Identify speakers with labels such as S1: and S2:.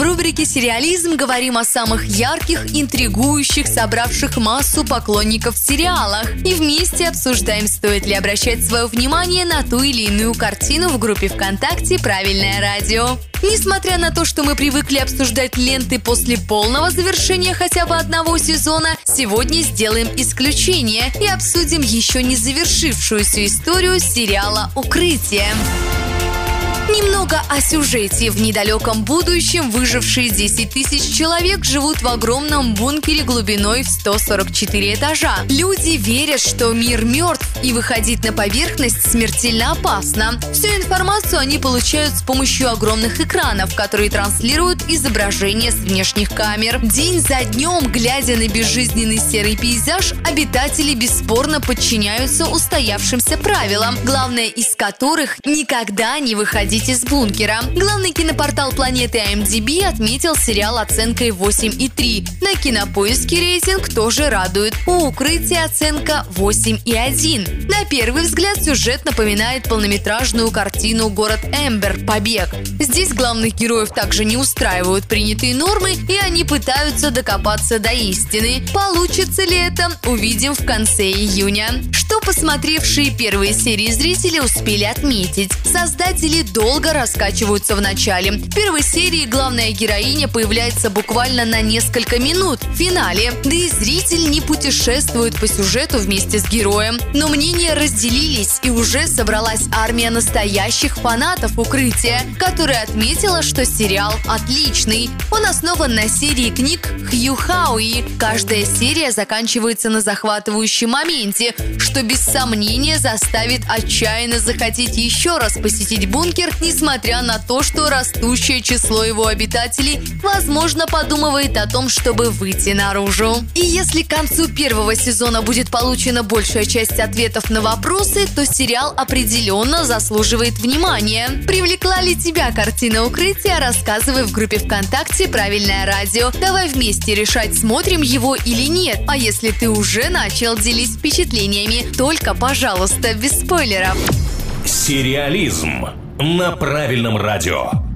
S1: В рубрике «Сериализм» говорим о самых ярких, интригующих, собравших массу поклонников сериалах. И вместе обсуждаем, стоит ли обращать свое внимание на ту или иную картину в группе ВКонтакте «Правильное радио». Несмотря на то, что мы привыкли обсуждать ленты после полного завершения хотя бы одного сезона, сегодня сделаем исключение и обсудим еще не завершившуюся историю сериала «Укрытие». Немного о сюжете. В недалеком будущем выжившие 10 тысяч человек живут в огромном бункере глубиной в 144 этажа. Люди верят, что мир мертв и выходить на поверхность смертельно опасно. Всю информацию они получают с помощью огромных экранов, которые транслируют изображения с внешних камер. День за днем, глядя на безжизненный серый пейзаж, обитатели бесспорно подчиняются устоявшимся правилам, главное из которых никогда не выходить выходить из бункера. Главный кинопортал планеты IMDb отметил сериал оценкой 8,3. На кинопоиске рейтинг тоже радует. У укрытия оценка 8,1. На первый взгляд сюжет напоминает полнометражную картину «Город Эмбер. Побег». Здесь главных героев также не устраивают принятые нормы, и они пытаются докопаться до истины. Получится ли это, увидим в конце июня. Что посмотревшие первые серии зрители успели отметить? Создатели долго долго раскачиваются в начале. В первой серии главная героиня появляется буквально на несколько минут в финале. Да и зритель не путешествует по сюжету вместе с героем. Но мнения разделились, и уже собралась армия настоящих фанатов «Укрытия», которая отметила, что сериал отличный. Он основан на серии книг Хью Хауи. Каждая серия заканчивается на захватывающем моменте, что без сомнения заставит отчаянно захотеть еще раз посетить бункер несмотря на то, что растущее число его обитателей, возможно, подумывает о том, чтобы выйти наружу. И если к концу первого сезона будет получена большая часть ответов на вопросы, то сериал определенно заслуживает внимания. Привлекла ли тебя картина укрытия? Рассказывай в группе ВКонтакте «Правильное радио». Давай вместе решать, смотрим его или нет. А если ты уже начал, делись впечатлениями. Только, пожалуйста, без спойлеров.
S2: Сериализм на правильном радио.